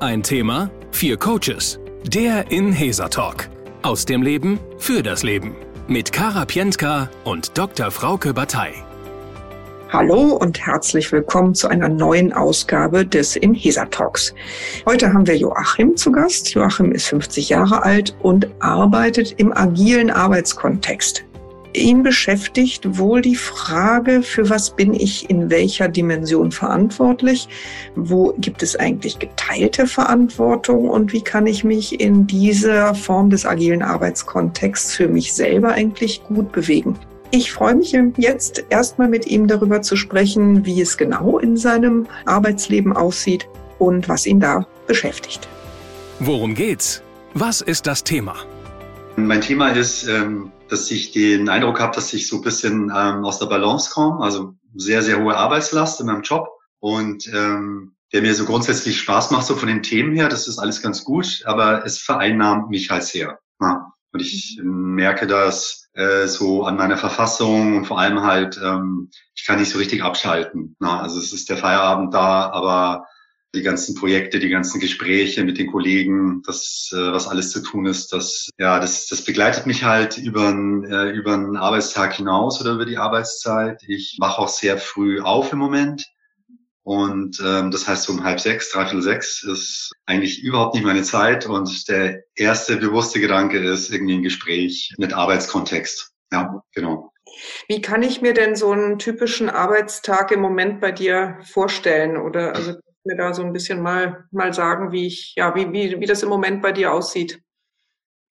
Ein Thema, vier Coaches. Der Inhesa Talk. Aus dem Leben für das Leben. Mit Kara Pientka und Dr. Frauke Batei. Hallo und herzlich willkommen zu einer neuen Ausgabe des Inhesa Talks. Heute haben wir Joachim zu Gast. Joachim ist 50 Jahre alt und arbeitet im agilen Arbeitskontext. Ihn beschäftigt wohl die Frage, für was bin ich in welcher Dimension verantwortlich? Wo gibt es eigentlich geteilte Verantwortung? Und wie kann ich mich in dieser Form des agilen Arbeitskontexts für mich selber eigentlich gut bewegen? Ich freue mich jetzt erstmal mit ihm darüber zu sprechen, wie es genau in seinem Arbeitsleben aussieht und was ihn da beschäftigt. Worum geht's? Was ist das Thema? Mein Thema ist, ähm, dass ich den Eindruck habe, dass ich so ein bisschen ähm, aus der Balance komme, also sehr, sehr hohe Arbeitslast in meinem Job und ähm, der mir so grundsätzlich Spaß macht, so von den Themen her, das ist alles ganz gut, aber es vereinnahmt mich halt sehr. Ja. Und ich merke das äh, so an meiner Verfassung und vor allem halt, ähm, ich kann nicht so richtig abschalten. Na? Also es ist der Feierabend da, aber die ganzen Projekte, die ganzen Gespräche mit den Kollegen, das, äh, was alles zu tun ist, das, ja, das, das begleitet mich halt über äh, über den Arbeitstag hinaus oder über die Arbeitszeit. Ich wache auch sehr früh auf im Moment. Und ähm, das heißt, um halb sechs, dreiviertel sechs ist eigentlich überhaupt nicht meine Zeit. Und der erste bewusste Gedanke ist irgendwie ein Gespräch mit Arbeitskontext. Ja, genau. Wie kann ich mir denn so einen typischen Arbeitstag im Moment bei dir vorstellen? Oder also mir da so ein bisschen mal, mal sagen, wie ich, ja, wie, wie, wie das im Moment bei dir aussieht.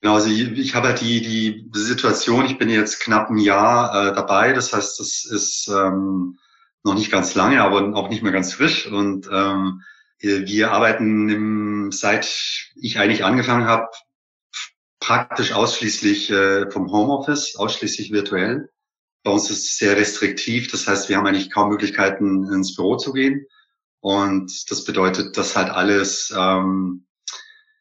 Genau, also ich, ich habe halt die, die Situation, ich bin jetzt knapp ein Jahr äh, dabei, das heißt, das ist ähm, noch nicht ganz lange, aber auch nicht mehr ganz frisch. Und ähm, wir arbeiten im, seit ich eigentlich angefangen habe, praktisch ausschließlich äh, vom Homeoffice, ausschließlich virtuell. Bei uns ist es sehr restriktiv, das heißt, wir haben eigentlich kaum Möglichkeiten, ins Büro zu gehen. Und das bedeutet, dass halt alles ähm,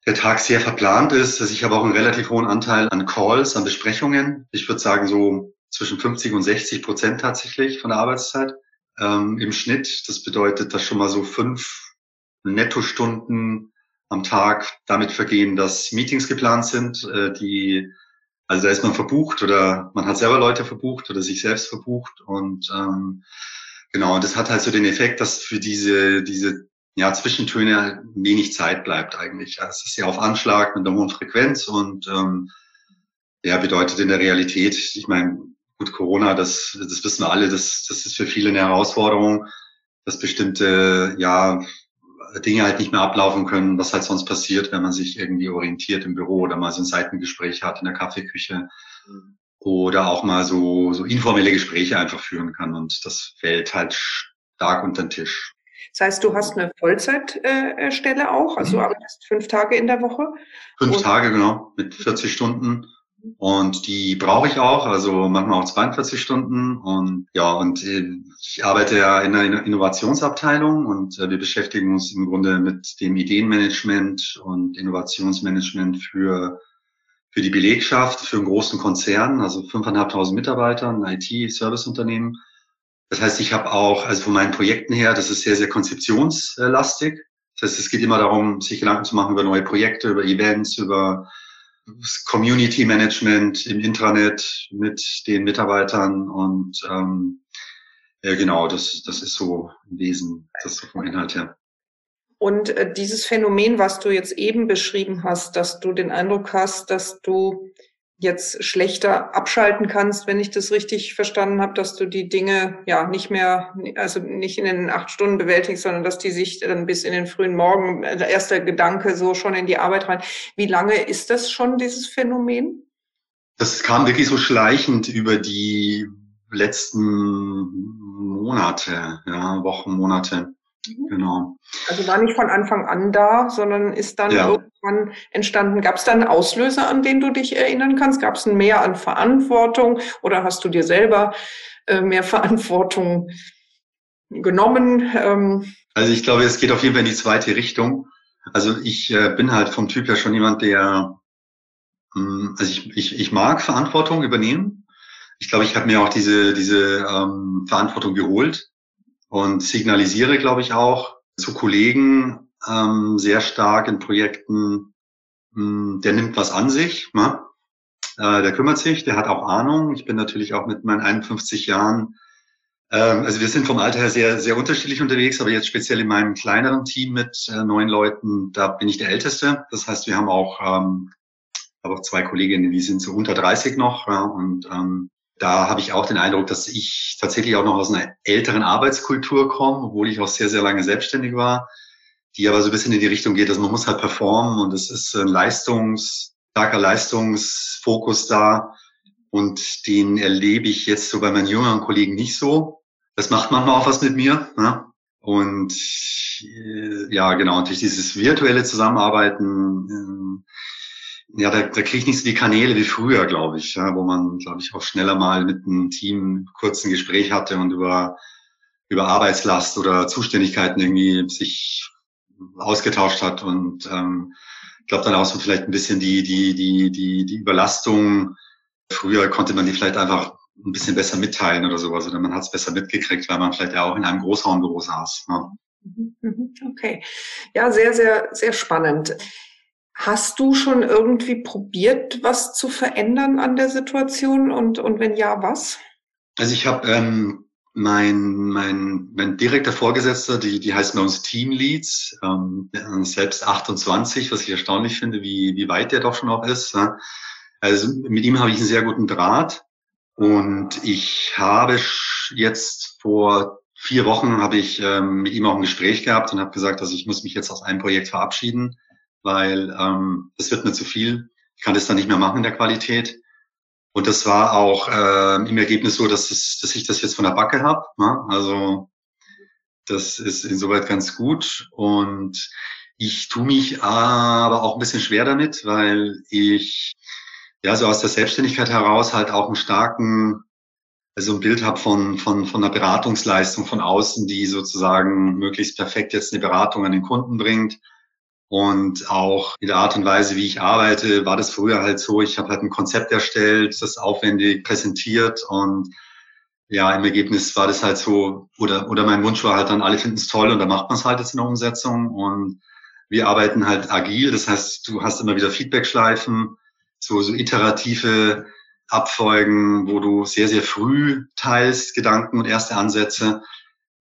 der Tag sehr verplant ist. Also ich habe auch einen relativ hohen Anteil an Calls, an Besprechungen. Ich würde sagen so zwischen 50 und 60 Prozent tatsächlich von der Arbeitszeit ähm, im Schnitt. Das bedeutet, dass schon mal so fünf Nettostunden am Tag damit vergehen, dass Meetings geplant sind, äh, die also da ist man verbucht oder man hat selber Leute verbucht oder sich selbst verbucht und ähm, Genau, und das hat halt so den Effekt, dass für diese, diese ja, Zwischentöne wenig Zeit bleibt eigentlich. Es ist ja auf Anschlag mit einer hohen Frequenz und ähm, ja, bedeutet in der Realität, ich meine, gut, Corona, das, das wissen wir alle, das, das ist für viele eine Herausforderung, dass bestimmte ja, Dinge halt nicht mehr ablaufen können, was halt sonst passiert, wenn man sich irgendwie orientiert im Büro oder mal so ein Seitengespräch hat in der Kaffeeküche. Mhm oder auch mal so, so informelle Gespräche einfach führen kann. Und das fällt halt stark unter den Tisch. Das heißt, du hast eine Vollzeitstelle auch, also du mhm. arbeitest fünf Tage in der Woche? Fünf Tage, genau, mit 40 Stunden. Und die brauche ich auch, also manchmal auch 42 Stunden. Und ja, und äh, ich arbeite ja in einer Innovationsabteilung und äh, wir beschäftigen uns im Grunde mit dem Ideenmanagement und Innovationsmanagement für für die Belegschaft, für einen großen Konzern, also 5.500 Mitarbeiter, ein IT-Serviceunternehmen. Das heißt, ich habe auch, also von meinen Projekten her, das ist sehr, sehr konzeptionslastig. Das heißt, es geht immer darum, sich Gedanken zu machen über neue Projekte, über Events, über Community Management im Intranet mit den Mitarbeitern und ähm, ja, genau, das, das ist so im Wesen, das ist so vom Inhalt her. Und äh, dieses Phänomen, was du jetzt eben beschrieben hast, dass du den Eindruck hast, dass du jetzt schlechter abschalten kannst, wenn ich das richtig verstanden habe, dass du die Dinge ja nicht mehr, also nicht in den acht Stunden bewältigst, sondern dass die sich dann bis in den frühen Morgen, äh, der erste Gedanke so schon in die Arbeit rein. Wie lange ist das schon, dieses Phänomen? Das kam wirklich so schleichend über die letzten Monate, ja, Wochen, Monate. Mhm. Genau. Also war nicht von Anfang an da, sondern ist dann ja. irgendwann entstanden. Gab es da einen Auslöser, an den du dich erinnern kannst? Gab es ein Mehr an Verantwortung oder hast du dir selber äh, mehr Verantwortung genommen? Ähm, also ich glaube, es geht auf jeden Fall in die zweite Richtung. Also ich äh, bin halt vom Typ her schon jemand, der, mh, hm, also ich, ich, ich mag Verantwortung übernehmen. Ich glaube, ich habe mir auch diese, diese ähm, Verantwortung geholt und signalisiere, glaube ich, auch zu Kollegen, ähm, sehr stark in Projekten, mh, hm, der nimmt was an sich, ne? äh, der kümmert sich, der hat auch Ahnung. Ich bin natürlich auch mit meinen 51 Jahren, ähm, also wir sind vom Alter her sehr, sehr unterschiedlich unterwegs, aber jetzt speziell in meinem kleineren Team mit äh, neun Leuten, da bin ich der Älteste. Das heißt, wir haben auch, ähm, habe auch zwei Kolleginnen, die sind so unter 30 noch ja, und ähm, da habe ich auch den Eindruck, dass ich tatsächlich auch noch aus einer älteren Arbeitskultur komme, obwohl ich auch sehr, sehr lange selbstständig war, die aber so ein bisschen in die Richtung geht, dass man muss halt performen und es ist ein Leistungs, starker Leistungsfokus da und den erlebe ich jetzt so bei meinen jüngeren Kollegen nicht so. Das macht manchmal auch was mit mir. Ne? Und äh, ja, genau, durch dieses virtuelle Zusammenarbeiten, äh, ja, da, da kriege ich nicht so die Kanäle wie früher, glaube ich, ja, wo man, glaube ich, auch schneller mal mit einem Team kurz ein Gespräch hatte und über, über Arbeitslast oder Zuständigkeiten irgendwie sich ausgetauscht hat und ähm, ich glaube dann auch so vielleicht ein bisschen die, die, die, die, die Überlastung. Früher konnte man die vielleicht einfach ein bisschen besser mitteilen oder sowas oder man hat es besser mitgekriegt, weil man vielleicht ja auch in einem Großraumbüro saß. Ja. Mhm, mhm, okay. Ja, sehr, sehr, sehr spannend. Hast du schon irgendwie probiert, was zu verändern an der Situation und, und wenn ja, was? Also ich habe ähm, mein, mein, mein direkter Vorgesetzter, die, die heißen bei uns Teamleads, ähm, selbst 28, was ich erstaunlich finde, wie, wie weit der doch schon auch ist. Ja. Also mit ihm habe ich einen sehr guten Draht und ich habe jetzt vor vier Wochen habe ich ähm, mit ihm auch ein Gespräch gehabt und habe gesagt, dass ich muss mich jetzt aus einem Projekt verabschieden weil ähm, das wird mir zu viel. Ich kann das dann nicht mehr machen in der Qualität. Und das war auch äh, im Ergebnis so, dass, es, dass ich das jetzt von der Backe habe. Ne? Also das ist insoweit ganz gut. Und ich tue mich aber auch ein bisschen schwer damit, weil ich ja so aus der Selbstständigkeit heraus halt auch einen starken, also ein Bild habe von, von, von einer Beratungsleistung von außen, die sozusagen möglichst perfekt jetzt eine Beratung an den Kunden bringt und auch in der Art und Weise, wie ich arbeite, war das früher halt so, ich habe halt ein Konzept erstellt, das aufwendig präsentiert und ja, im Ergebnis war das halt so, oder, oder mein Wunsch war halt dann, alle finden es toll und dann macht man es halt jetzt in der Umsetzung. Und wir arbeiten halt agil, das heißt, du hast immer wieder Feedbackschleifen, so, so iterative Abfolgen, wo du sehr, sehr früh teilst, Gedanken und erste Ansätze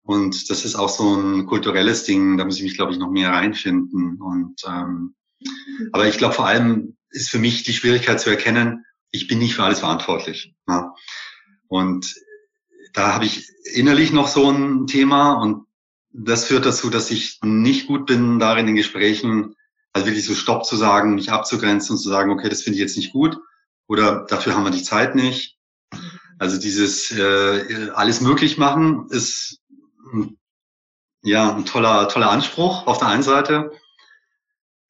und das ist auch so ein kulturelles Ding, da muss ich mich, glaube ich, noch mehr reinfinden. Und ähm, aber ich glaube, vor allem ist für mich die Schwierigkeit zu erkennen, ich bin nicht für alles verantwortlich. Ja. Und da habe ich innerlich noch so ein Thema und das führt dazu, dass ich nicht gut bin, darin in Gesprächen, also wirklich so Stopp zu sagen, mich abzugrenzen und zu sagen, okay, das finde ich jetzt nicht gut oder dafür haben wir die Zeit nicht. Also dieses äh, alles möglich machen ist ja, ein toller, toller Anspruch auf der einen Seite.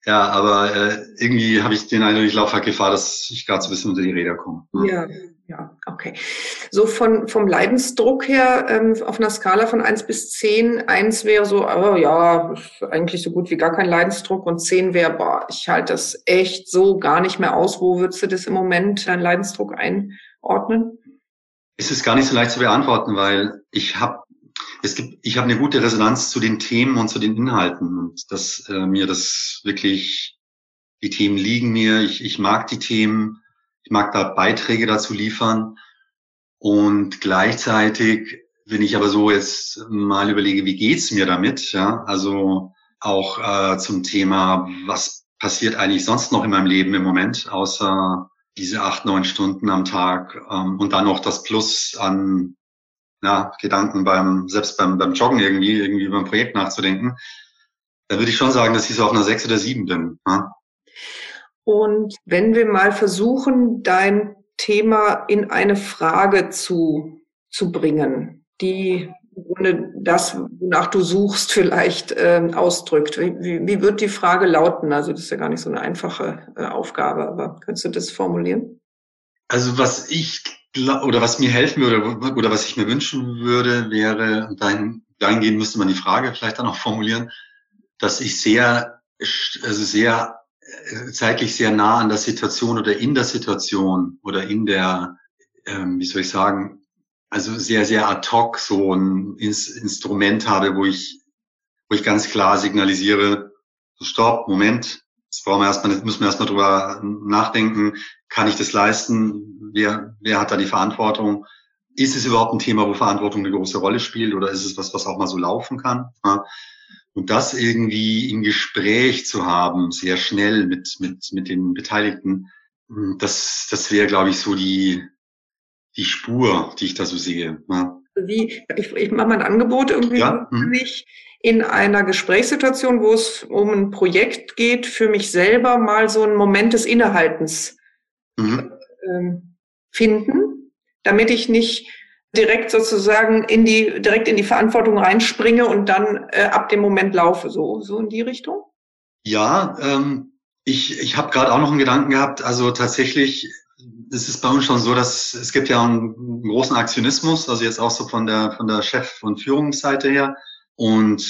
Ja, aber äh, irgendwie habe ich den Eindruck, ich laufe halt Gefahr, dass ich gerade so ein bisschen unter die Räder komme. Ne? Ja, ja, okay. So von, vom Leidensdruck her, ähm, auf einer Skala von eins bis zehn, eins wäre so, oh, ja, eigentlich so gut wie gar kein Leidensdruck und zehn wäre, boah, ich halte das echt so gar nicht mehr aus. Wo würdest du das im Moment, deinen Leidensdruck einordnen? Es ist gar nicht so leicht zu beantworten, weil ich habe es gibt, ich habe eine gute Resonanz zu den Themen und zu den Inhalten und dass äh, mir das wirklich, die Themen liegen mir, ich, ich mag die Themen, ich mag da Beiträge dazu liefern. Und gleichzeitig, wenn ich aber so jetzt mal überlege, wie geht's mir damit, ja, also auch äh, zum Thema, was passiert eigentlich sonst noch in meinem Leben im Moment, außer diese acht, neun Stunden am Tag ähm, und dann noch das Plus an ja, Gedanken beim, selbst beim, beim Joggen irgendwie, irgendwie über ein Projekt nachzudenken, dann würde ich schon sagen, dass ich so auf einer sechs oder sieben bin. Ja. Und wenn wir mal versuchen, dein Thema in eine Frage zu, zu bringen, die ohne das, wonach du suchst, vielleicht äh, ausdrückt. Wie, wie, wie wird die Frage lauten? Also das ist ja gar nicht so eine einfache äh, Aufgabe, aber könntest du das formulieren? Also was ich oder was mir helfen würde oder was ich mir wünschen würde, wäre, dahin, dahingehend müsste man die Frage vielleicht dann auch formulieren, dass ich sehr, also sehr äh, zeitlich sehr nah an der Situation oder in der Situation oder in der, ähm, wie soll ich sagen, also sehr, sehr ad hoc so ein Instrument habe, wo ich, wo ich ganz klar signalisiere, stopp, Moment, das brauchen wir erstmal, müssen wir erstmal drüber nachdenken. Kann ich das leisten? Wer, wer hat da die Verantwortung? Ist es überhaupt ein Thema, wo Verantwortung eine große Rolle spielt oder ist es was, was auch mal so laufen kann? Und das irgendwie im Gespräch zu haben, sehr schnell mit, mit, mit den Beteiligten, das, das wäre, glaube ich, so die, die Spur, die ich da so sehe. Wie, ich, ich mache mal ein Angebot irgendwie ja? für mich in einer Gesprächssituation, wo es um ein Projekt geht, für mich selber mal so einen Moment des Innehaltens mhm. ähm, finden, damit ich nicht direkt sozusagen in die direkt in die Verantwortung reinspringe und dann äh, ab dem Moment laufe, so so in die Richtung. Ja, ähm, ich ich habe gerade auch noch einen Gedanken gehabt. Also tatsächlich es ist bei uns schon so, dass es gibt ja einen großen Aktionismus, also jetzt auch so von der von der Chef- und Führungsseite her. Und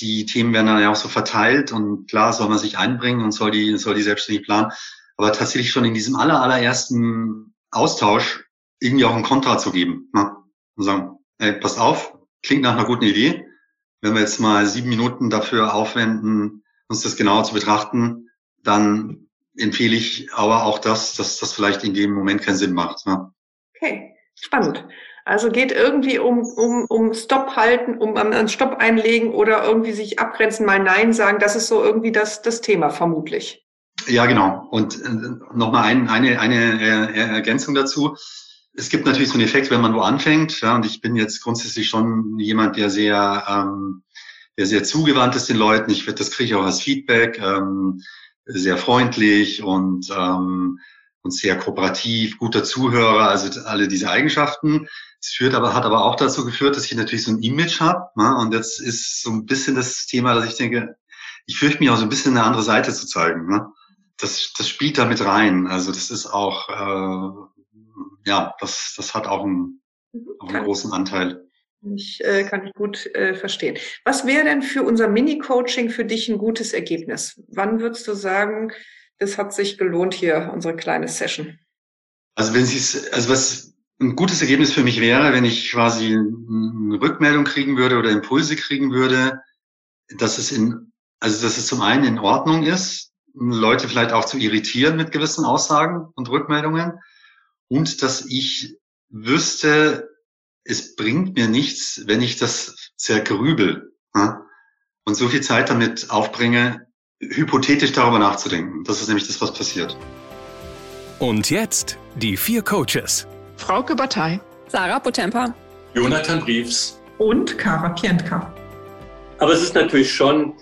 die Themen werden dann ja auch so verteilt und klar soll man sich einbringen und soll die, soll die selbstständig planen. Aber tatsächlich schon in diesem aller, allerersten Austausch irgendwie auch ein Kontra zu geben. Ne? Und sagen, ey, pass auf, klingt nach einer guten Idee. Wenn wir jetzt mal sieben Minuten dafür aufwenden, uns das genauer zu betrachten, dann empfehle ich aber auch das, dass das vielleicht in dem Moment keinen Sinn macht. Ne? Okay, spannend. Also geht irgendwie um, um, um Stopp halten, um einen Stopp einlegen oder irgendwie sich abgrenzen, mal Nein sagen. Das ist so irgendwie das, das Thema, vermutlich. Ja, genau. Und äh, nochmal ein, eine, eine Ergänzung dazu. Es gibt natürlich so einen Effekt, wenn man wo anfängt. Ja, und ich bin jetzt grundsätzlich schon jemand, der sehr, ähm, der sehr zugewandt ist den Leuten. Ich das kriege ich auch als Feedback. Ähm, sehr freundlich und ähm, und sehr kooperativ, guter Zuhörer, also alle diese Eigenschaften. Es führt aber, hat aber auch dazu geführt, dass ich natürlich so ein Image habe. Ne? Und jetzt ist so ein bisschen das Thema, dass ich denke, ich fürchte mich auch so ein bisschen eine andere Seite zu zeigen. Ne? Das, das spielt da mit rein. Also das ist auch, äh, ja, das, das hat auch einen, auch einen großen Anteil. Ich, äh, kann ich gut äh, verstehen. Was wäre denn für unser Mini-Coaching für dich ein gutes Ergebnis? Wann würdest du sagen, es hat sich gelohnt hier, unsere kleine Session. Also wenn Sie also was ein gutes Ergebnis für mich wäre, wenn ich quasi eine Rückmeldung kriegen würde oder Impulse kriegen würde, dass es in, also dass es zum einen in Ordnung ist, Leute vielleicht auch zu irritieren mit gewissen Aussagen und Rückmeldungen und dass ich wüsste, es bringt mir nichts, wenn ich das zergrübel ja? und so viel Zeit damit aufbringe, hypothetisch darüber nachzudenken. Das ist nämlich das, was passiert. Und jetzt die vier Coaches. Frauke Batei. Sarah Potempa. Jonathan Briefs. Und Kara Pientka. Aber es ist natürlich schon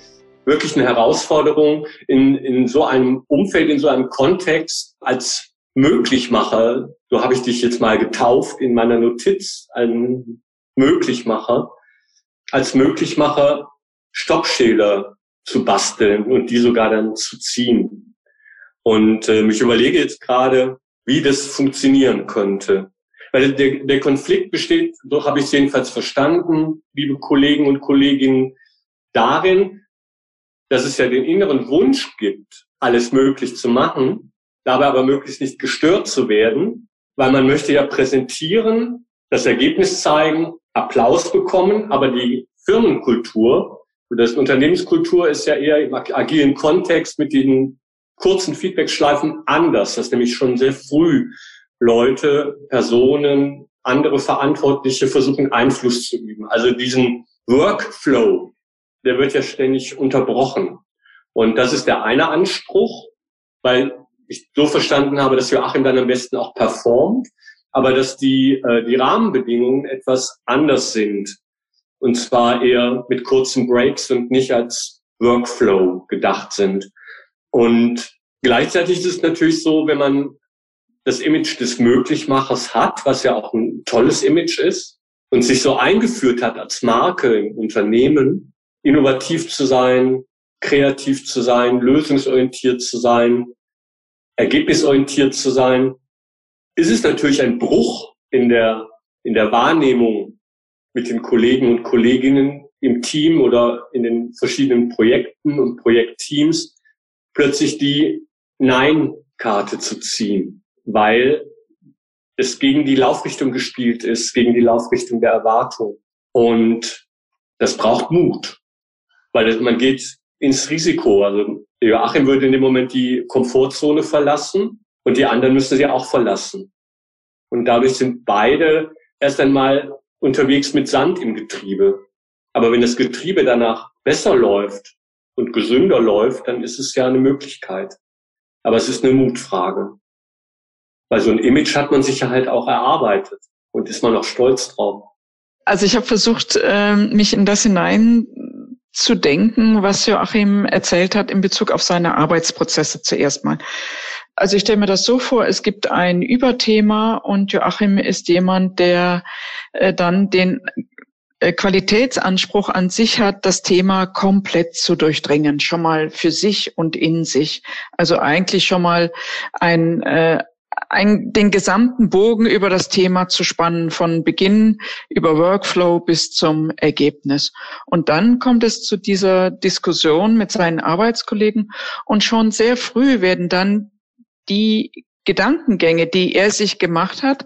wirklich eine Herausforderung, in, in so einem Umfeld, in so einem Kontext als Möglichmacher, so habe ich dich jetzt mal getauft in meiner Notiz, ein Möglichmacher, als Möglichmacher Stoppschilder zu basteln und die sogar dann zu ziehen. Und äh, ich überlege jetzt gerade, wie das funktionieren könnte. Weil der, der Konflikt besteht, so habe ich es jedenfalls verstanden, liebe Kollegen und Kolleginnen, darin, dass es ja den inneren Wunsch gibt, alles möglich zu machen, dabei aber möglichst nicht gestört zu werden, weil man möchte ja präsentieren, das Ergebnis zeigen, Applaus bekommen, aber die Firmenkultur und das Unternehmenskultur ist ja eher im agilen Kontext mit den kurzen Feedbackschleifen anders, dass nämlich schon sehr früh Leute, Personen, andere Verantwortliche versuchen, Einfluss zu üben. Also diesen Workflow, der wird ja ständig unterbrochen. Und das ist der eine Anspruch, weil ich so verstanden habe, dass Joachim dann am besten auch performt, aber dass die, äh, die Rahmenbedingungen etwas anders sind. Und zwar eher mit kurzen Breaks und nicht als Workflow gedacht sind. Und gleichzeitig ist es natürlich so, wenn man das Image des Möglichmachers hat, was ja auch ein tolles Image ist, und sich so eingeführt hat als Marke im Unternehmen, innovativ zu sein, kreativ zu sein, lösungsorientiert zu sein, ergebnisorientiert zu sein, ist es natürlich ein Bruch in der, in der Wahrnehmung mit den Kollegen und Kolleginnen im Team oder in den verschiedenen Projekten und Projektteams plötzlich die Nein-Karte zu ziehen, weil es gegen die Laufrichtung gespielt ist, gegen die Laufrichtung der Erwartung. Und das braucht Mut, weil man geht ins Risiko. Also Joachim würde in dem Moment die Komfortzone verlassen und die anderen müssen sie auch verlassen. Und dadurch sind beide erst einmal unterwegs mit Sand im Getriebe. Aber wenn das Getriebe danach besser läuft und gesünder läuft, dann ist es ja eine Möglichkeit. Aber es ist eine Mutfrage. Weil so ein Image hat man sich ja halt auch erarbeitet und ist man auch stolz drauf. Also ich habe versucht, ähm, mich in das hinein zu denken, was Joachim erzählt hat in Bezug auf seine Arbeitsprozesse zuerst mal. Also ich stelle mir das so vor, es gibt ein Überthema und Joachim ist jemand, der äh, dann den äh, Qualitätsanspruch an sich hat, das Thema komplett zu durchdringen, schon mal für sich und in sich. Also eigentlich schon mal ein, äh, ein, den gesamten Bogen über das Thema zu spannen, von Beginn über Workflow bis zum Ergebnis. Und dann kommt es zu dieser Diskussion mit seinen Arbeitskollegen und schon sehr früh werden dann die Gedankengänge, die er sich gemacht hat,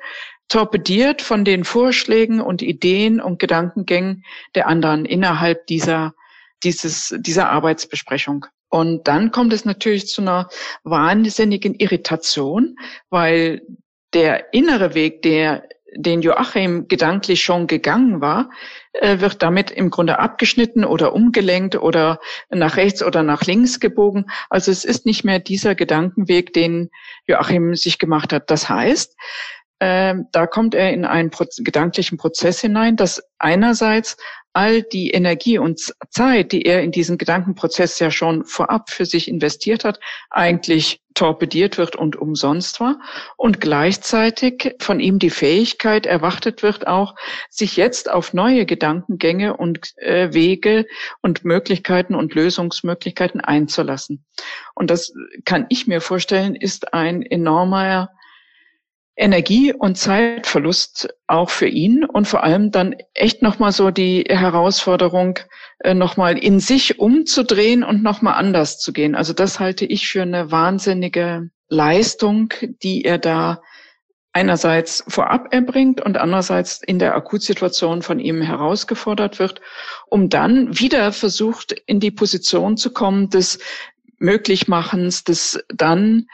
torpediert von den Vorschlägen und Ideen und Gedankengängen der anderen innerhalb dieser, dieses, dieser Arbeitsbesprechung. Und dann kommt es natürlich zu einer wahnsinnigen Irritation, weil der innere Weg, der den Joachim gedanklich schon gegangen war, äh, wird damit im Grunde abgeschnitten oder umgelenkt oder nach rechts oder nach links gebogen. Also es ist nicht mehr dieser Gedankenweg, den Joachim sich gemacht hat. Das heißt, äh, da kommt er in einen gedanklichen Prozess hinein, dass einerseits all die Energie und Zeit, die er in diesen Gedankenprozess ja schon vorab für sich investiert hat, eigentlich torpediert wird und umsonst war und gleichzeitig von ihm die Fähigkeit erwartet wird, auch sich jetzt auf neue Gedankengänge und äh, Wege und Möglichkeiten und Lösungsmöglichkeiten einzulassen. Und das kann ich mir vorstellen, ist ein enormer Energie- und Zeitverlust auch für ihn und vor allem dann echt nochmal so die Herausforderung, äh, nochmal in sich umzudrehen und nochmal anders zu gehen. Also das halte ich für eine wahnsinnige Leistung, die er da einerseits vorab erbringt und andererseits in der Akutsituation von ihm herausgefordert wird, um dann wieder versucht, in die Position zu kommen des Möglichmachens, des dann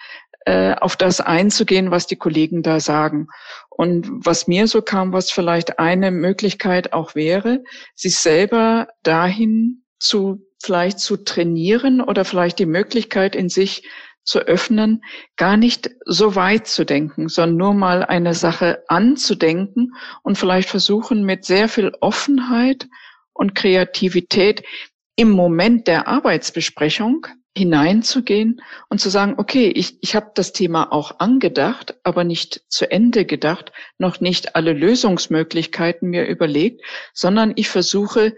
äh, auf das einzugehen, was die Kollegen da sagen. Und was mir so kam, was vielleicht eine Möglichkeit auch wäre, sich selber dahin zu vielleicht zu trainieren oder vielleicht die Möglichkeit in sich zu öffnen, gar nicht so weit zu denken, sondern nur mal eine Sache anzudenken und vielleicht versuchen mit sehr viel Offenheit und Kreativität im Moment der Arbeitsbesprechung hineinzugehen und zu sagen, okay, ich, ich habe das Thema auch angedacht, aber nicht zu Ende gedacht, noch nicht alle Lösungsmöglichkeiten mir überlegt, sondern ich versuche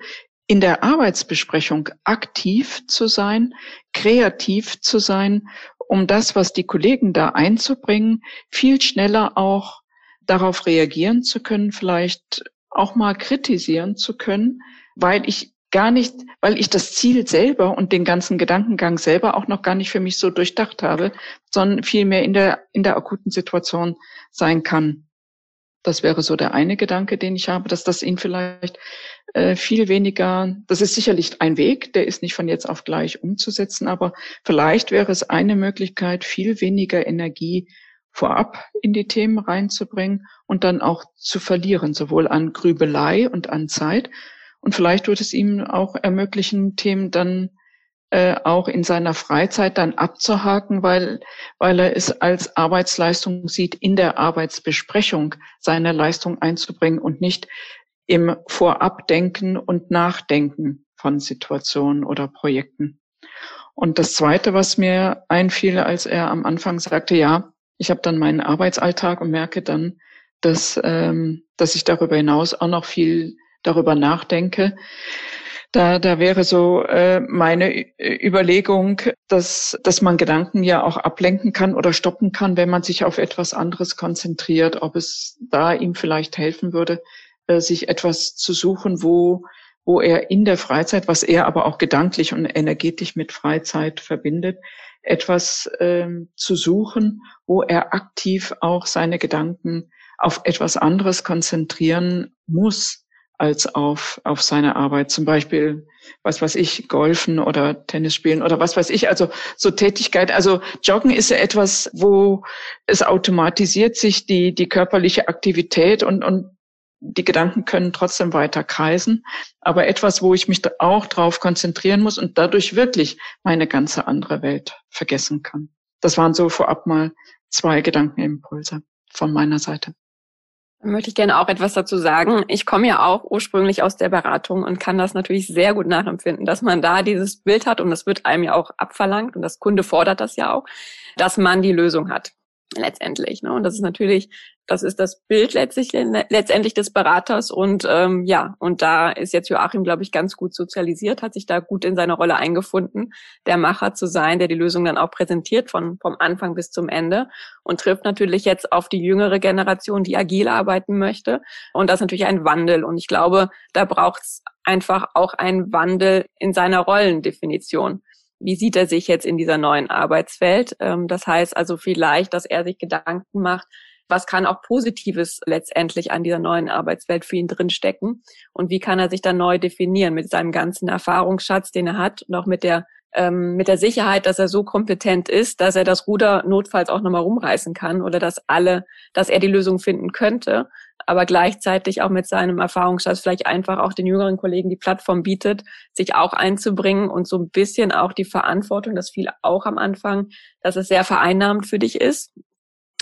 in der Arbeitsbesprechung aktiv zu sein, kreativ zu sein, um das, was die Kollegen da einzubringen, viel schneller auch darauf reagieren zu können, vielleicht auch mal kritisieren zu können, weil ich gar nicht, weil ich das Ziel selber und den ganzen Gedankengang selber auch noch gar nicht für mich so durchdacht habe, sondern vielmehr in der, in der akuten Situation sein kann. Das wäre so der eine Gedanke, den ich habe, dass das ihn vielleicht äh, viel weniger, das ist sicherlich ein Weg, der ist nicht von jetzt auf gleich umzusetzen, aber vielleicht wäre es eine Möglichkeit, viel weniger Energie vorab in die Themen reinzubringen und dann auch zu verlieren, sowohl an Grübelei und an Zeit, und vielleicht wird es ihm auch ermöglichen, Themen dann äh, auch in seiner Freizeit dann abzuhaken, weil, weil er es als Arbeitsleistung sieht, in der Arbeitsbesprechung seine Leistung einzubringen und nicht im Vorabdenken und Nachdenken von Situationen oder Projekten. Und das Zweite, was mir einfiel, als er am Anfang sagte, ja, ich habe dann meinen Arbeitsalltag und merke dann, dass, ähm, dass ich darüber hinaus auch noch viel darüber nachdenke. Da, da wäre so äh, meine Überlegung, dass, dass man Gedanken ja auch ablenken kann oder stoppen kann, wenn man sich auf etwas anderes konzentriert, ob es da ihm vielleicht helfen würde, äh, sich etwas zu suchen, wo, wo er in der Freizeit, was er aber auch gedanklich und energetisch mit Freizeit verbindet, etwas ähm, zu suchen, wo er aktiv auch seine Gedanken auf etwas anderes konzentrieren muss, als auf, auf seine Arbeit. Zum Beispiel, was weiß ich, Golfen oder Tennis spielen oder was weiß ich. Also so Tätigkeit. Also Joggen ist ja etwas, wo es automatisiert sich die, die körperliche Aktivität und, und die Gedanken können trotzdem weiter kreisen, aber etwas, wo ich mich auch drauf konzentrieren muss und dadurch wirklich meine ganze andere Welt vergessen kann. Das waren so vorab mal zwei Gedankenimpulse von meiner Seite. Möchte ich gerne auch etwas dazu sagen. Ich komme ja auch ursprünglich aus der Beratung und kann das natürlich sehr gut nachempfinden, dass man da dieses Bild hat und das wird einem ja auch abverlangt und das Kunde fordert das ja auch, dass man die Lösung hat letztendlich. Ne? Und das ist natürlich, das ist das Bild letztlich, letztendlich des Beraters. Und ähm, ja, und da ist jetzt Joachim, glaube ich, ganz gut sozialisiert, hat sich da gut in seine Rolle eingefunden, der Macher zu sein, der die Lösung dann auch präsentiert von vom Anfang bis zum Ende und trifft natürlich jetzt auf die jüngere Generation, die agil arbeiten möchte. Und das ist natürlich ein Wandel. Und ich glaube, da braucht es einfach auch einen Wandel in seiner Rollendefinition wie sieht er sich jetzt in dieser neuen Arbeitswelt? Ähm, das heißt also vielleicht, dass er sich Gedanken macht, was kann auch Positives letztendlich an dieser neuen Arbeitswelt für ihn drinstecken? Und wie kann er sich dann neu definieren mit seinem ganzen Erfahrungsschatz, den er hat und auch mit der ähm, mit der Sicherheit, dass er so kompetent ist, dass er das Ruder notfalls auch nochmal rumreißen kann oder dass alle, dass er die Lösung finden könnte aber gleichzeitig auch mit seinem Erfahrungsschatz vielleicht einfach auch den jüngeren Kollegen die Plattform bietet, sich auch einzubringen und so ein bisschen auch die Verantwortung, das fiel auch am Anfang, dass es sehr vereinnahmend für dich ist,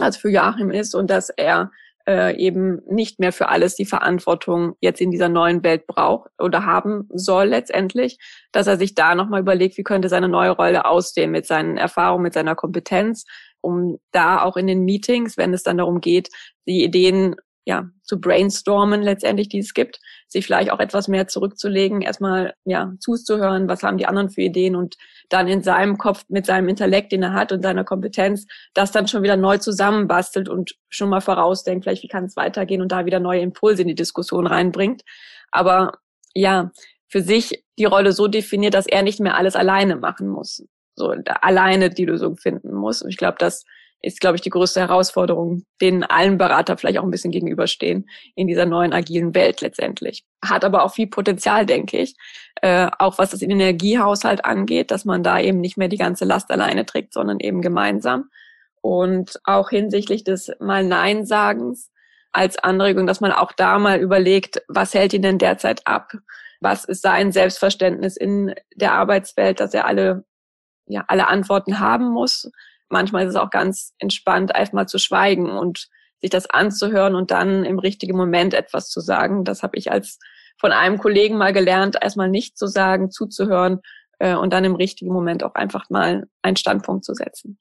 also für Joachim ist und dass er äh, eben nicht mehr für alles die Verantwortung jetzt in dieser neuen Welt braucht oder haben soll letztendlich, dass er sich da nochmal überlegt, wie könnte seine neue Rolle aussehen mit seinen Erfahrungen, mit seiner Kompetenz, um da auch in den Meetings, wenn es dann darum geht, die Ideen ja, zu brainstormen letztendlich, die es gibt, sich vielleicht auch etwas mehr zurückzulegen, erstmal ja zuzuhören, was haben die anderen für Ideen und dann in seinem Kopf mit seinem Intellekt, den er hat und seiner Kompetenz, das dann schon wieder neu zusammenbastelt und schon mal vorausdenkt, vielleicht wie kann es weitergehen und da wieder neue Impulse in die Diskussion reinbringt. Aber ja, für sich die Rolle so definiert, dass er nicht mehr alles alleine machen muss, so alleine die Lösung finden muss. Und ich glaube, dass ist, glaube ich, die größte Herausforderung, denen allen Berater vielleicht auch ein bisschen gegenüberstehen in dieser neuen agilen Welt letztendlich. Hat aber auch viel Potenzial, denke ich, äh, auch was das Energiehaushalt angeht, dass man da eben nicht mehr die ganze Last alleine trägt, sondern eben gemeinsam. Und auch hinsichtlich des mal Nein-Sagens als Anregung, dass man auch da mal überlegt, was hält ihn denn derzeit ab? Was ist sein Selbstverständnis in der Arbeitswelt, dass er alle, ja, alle Antworten haben muss? Manchmal ist es auch ganz entspannt, erstmal zu schweigen und sich das anzuhören und dann im richtigen Moment etwas zu sagen. Das habe ich als von einem Kollegen mal gelernt, erstmal nicht zu sagen, zuzuhören äh, und dann im richtigen Moment auch einfach mal einen Standpunkt zu setzen.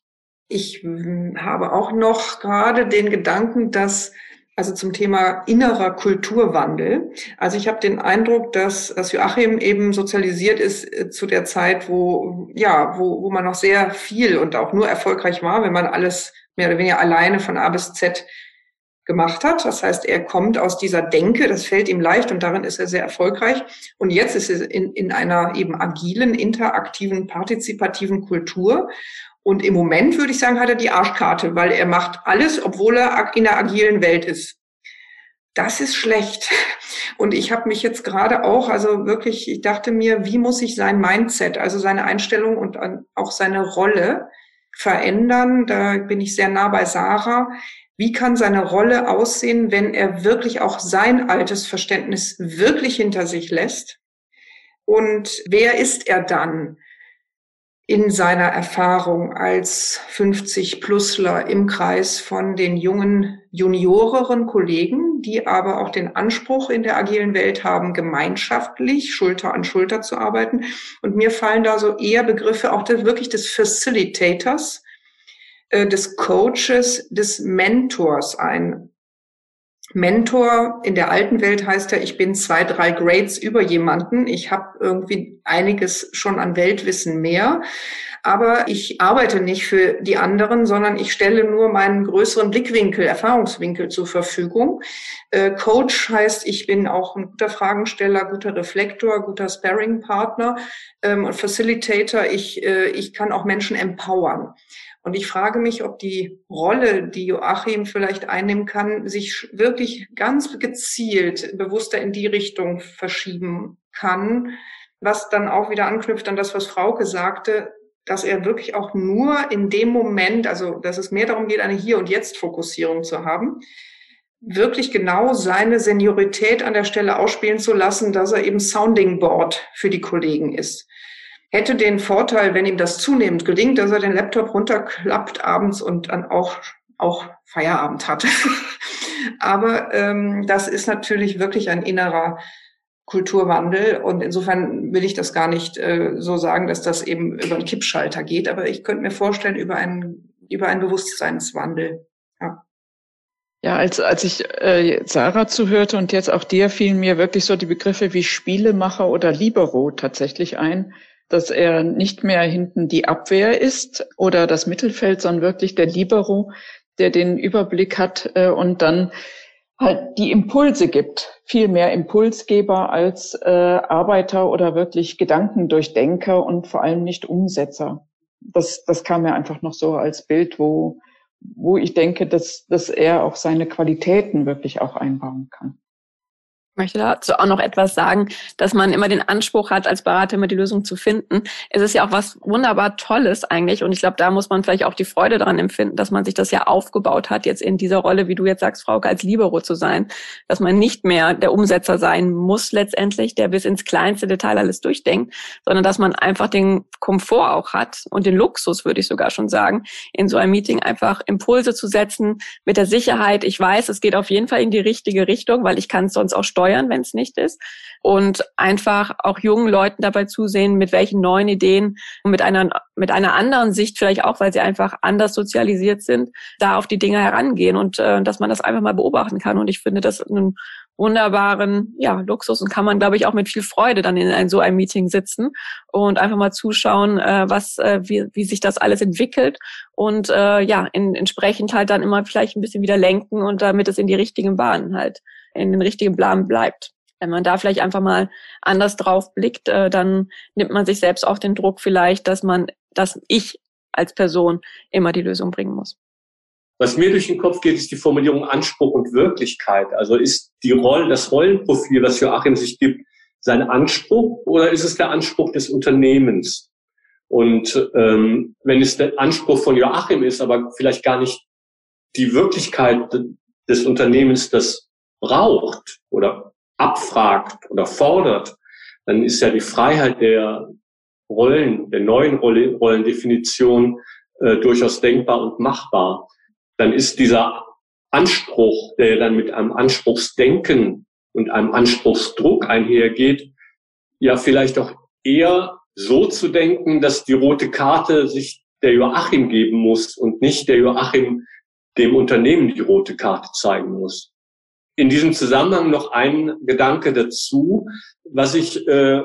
Ich hm, habe auch noch gerade den Gedanken, dass also zum Thema innerer Kulturwandel. Also ich habe den Eindruck, dass, dass Joachim eben sozialisiert ist äh, zu der Zeit, wo, ja, wo, wo man noch sehr viel und auch nur erfolgreich war, wenn man alles mehr oder weniger alleine von A bis Z gemacht hat. Das heißt, er kommt aus dieser Denke, das fällt ihm leicht und darin ist er sehr erfolgreich. Und jetzt ist er in, in einer eben agilen, interaktiven, partizipativen Kultur. Und im Moment würde ich sagen, hat er die Arschkarte, weil er macht alles, obwohl er in der agilen Welt ist. Das ist schlecht. Und ich habe mich jetzt gerade auch, also wirklich, ich dachte mir, wie muss ich sein Mindset, also seine Einstellung und auch seine Rolle verändern? Da bin ich sehr nah bei Sarah. Wie kann seine Rolle aussehen, wenn er wirklich auch sein altes Verständnis wirklich hinter sich lässt? Und wer ist er dann? In seiner Erfahrung als 50-Plusler im Kreis von den jungen junioreren Kollegen, die aber auch den Anspruch in der agilen Welt haben, gemeinschaftlich Schulter an Schulter zu arbeiten. Und mir fallen da so eher Begriffe auch des, wirklich des Facilitators, äh, des Coaches, des Mentors ein. Mentor in der alten Welt heißt ja, ich bin zwei, drei Grades über jemanden. Ich habe irgendwie einiges schon an Weltwissen mehr. Aber ich arbeite nicht für die anderen, sondern ich stelle nur meinen größeren Blickwinkel, Erfahrungswinkel zur Verfügung. Äh, Coach heißt, ich bin auch ein guter Fragensteller, guter Reflektor, guter Sparring-Partner ähm, und Facilitator. Ich, äh, ich kann auch Menschen empowern. Und ich frage mich, ob die Rolle, die Joachim vielleicht einnehmen kann, sich wirklich ganz gezielt bewusster in die Richtung verschieben kann, was dann auch wieder anknüpft an das, was Frauke sagte, dass er wirklich auch nur in dem Moment, also dass es mehr darum geht, eine Hier- und Jetzt-Fokussierung zu haben, wirklich genau seine Seniorität an der Stelle ausspielen zu lassen, dass er eben Sounding Board für die Kollegen ist. Hätte den Vorteil, wenn ihm das zunehmend gelingt, dass er den Laptop runterklappt abends und dann auch, auch Feierabend hat. Aber ähm, das ist natürlich wirklich ein innerer Kulturwandel. Und insofern will ich das gar nicht äh, so sagen, dass das eben über einen Kippschalter geht. Aber ich könnte mir vorstellen, über einen, über einen Bewusstseinswandel. Ja. Ja, als, als ich äh, Sarah zuhörte und jetzt auch dir fielen mir wirklich so die Begriffe wie Spielemacher oder Libero tatsächlich ein, dass er nicht mehr hinten die Abwehr ist oder das Mittelfeld, sondern wirklich der Libero, der den Überblick hat äh, und dann halt die Impulse gibt, viel mehr Impulsgeber als äh, Arbeiter oder wirklich Gedankendurchdenker und vor allem nicht Umsetzer. Das, das kam mir einfach noch so als Bild, wo, wo ich denke, dass, dass er auch seine Qualitäten wirklich auch einbauen kann möchte dazu auch noch etwas sagen, dass man immer den Anspruch hat, als Berater immer die Lösung zu finden. Es ist ja auch was wunderbar Tolles eigentlich. Und ich glaube, da muss man vielleicht auch die Freude daran empfinden, dass man sich das ja aufgebaut hat, jetzt in dieser Rolle, wie du jetzt sagst, Frauke, als Libero zu sein. Dass man nicht mehr der Umsetzer sein muss letztendlich, der bis ins kleinste Detail alles durchdenkt, sondern dass man einfach den Komfort auch hat und den Luxus, würde ich sogar schon sagen, in so einem Meeting einfach Impulse zu setzen mit der Sicherheit. Ich weiß, es geht auf jeden Fall in die richtige Richtung, weil ich kann es sonst auch steuern steuern, wenn es nicht ist. Und einfach auch jungen Leuten dabei zusehen, mit welchen neuen Ideen und mit einer, mit einer anderen Sicht vielleicht auch, weil sie einfach anders sozialisiert sind, da auf die Dinge herangehen und äh, dass man das einfach mal beobachten kann. Und ich finde das einen wunderbaren ja, Luxus und kann man, glaube ich, auch mit viel Freude dann in ein, so einem Meeting sitzen und einfach mal zuschauen, äh, was, äh, wie, wie sich das alles entwickelt und äh, ja, in, entsprechend halt dann immer vielleicht ein bisschen wieder lenken und damit es in die richtigen Bahnen halt in den richtigen Plan bleibt. Wenn man da vielleicht einfach mal anders drauf blickt, äh, dann nimmt man sich selbst auch den Druck vielleicht, dass man, dass ich als Person immer die Lösung bringen muss. Was mir durch den Kopf geht, ist die Formulierung Anspruch und Wirklichkeit. Also ist die Rolle, das Rollenprofil, was Joachim sich gibt, sein Anspruch oder ist es der Anspruch des Unternehmens? Und ähm, wenn es der Anspruch von Joachim ist, aber vielleicht gar nicht die Wirklichkeit des Unternehmens, das braucht oder abfragt oder fordert, dann ist ja die Freiheit der Rollen, der neuen Rollendefinition äh, durchaus denkbar und machbar. Dann ist dieser Anspruch, der dann mit einem Anspruchsdenken und einem Anspruchsdruck einhergeht, ja vielleicht auch eher so zu denken, dass die rote Karte sich der Joachim geben muss und nicht der Joachim dem Unternehmen die rote Karte zeigen muss in diesem Zusammenhang noch ein Gedanke dazu, was ich, äh,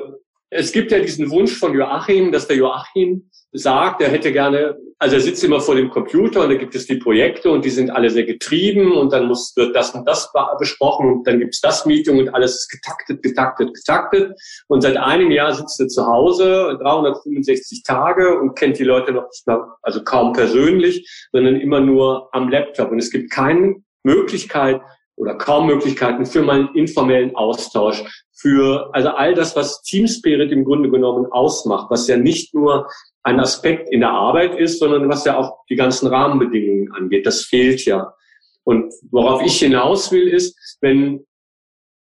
es gibt ja diesen Wunsch von Joachim, dass der Joachim sagt, er hätte gerne, also er sitzt immer vor dem Computer und da gibt es die Projekte und die sind alle sehr getrieben und dann muss, wird das und das besprochen und dann gibt es das Meeting und alles ist getaktet, getaktet, getaktet. Und seit einem Jahr sitzt er zu Hause, 365 Tage und kennt die Leute noch nicht mal, also kaum persönlich, sondern immer nur am Laptop. Und es gibt keine Möglichkeit, oder kaum Möglichkeiten für meinen informellen Austausch, für also all das, was Team Spirit im Grunde genommen ausmacht, was ja nicht nur ein Aspekt in der Arbeit ist, sondern was ja auch die ganzen Rahmenbedingungen angeht. Das fehlt ja. Und worauf ich hinaus will, ist, wenn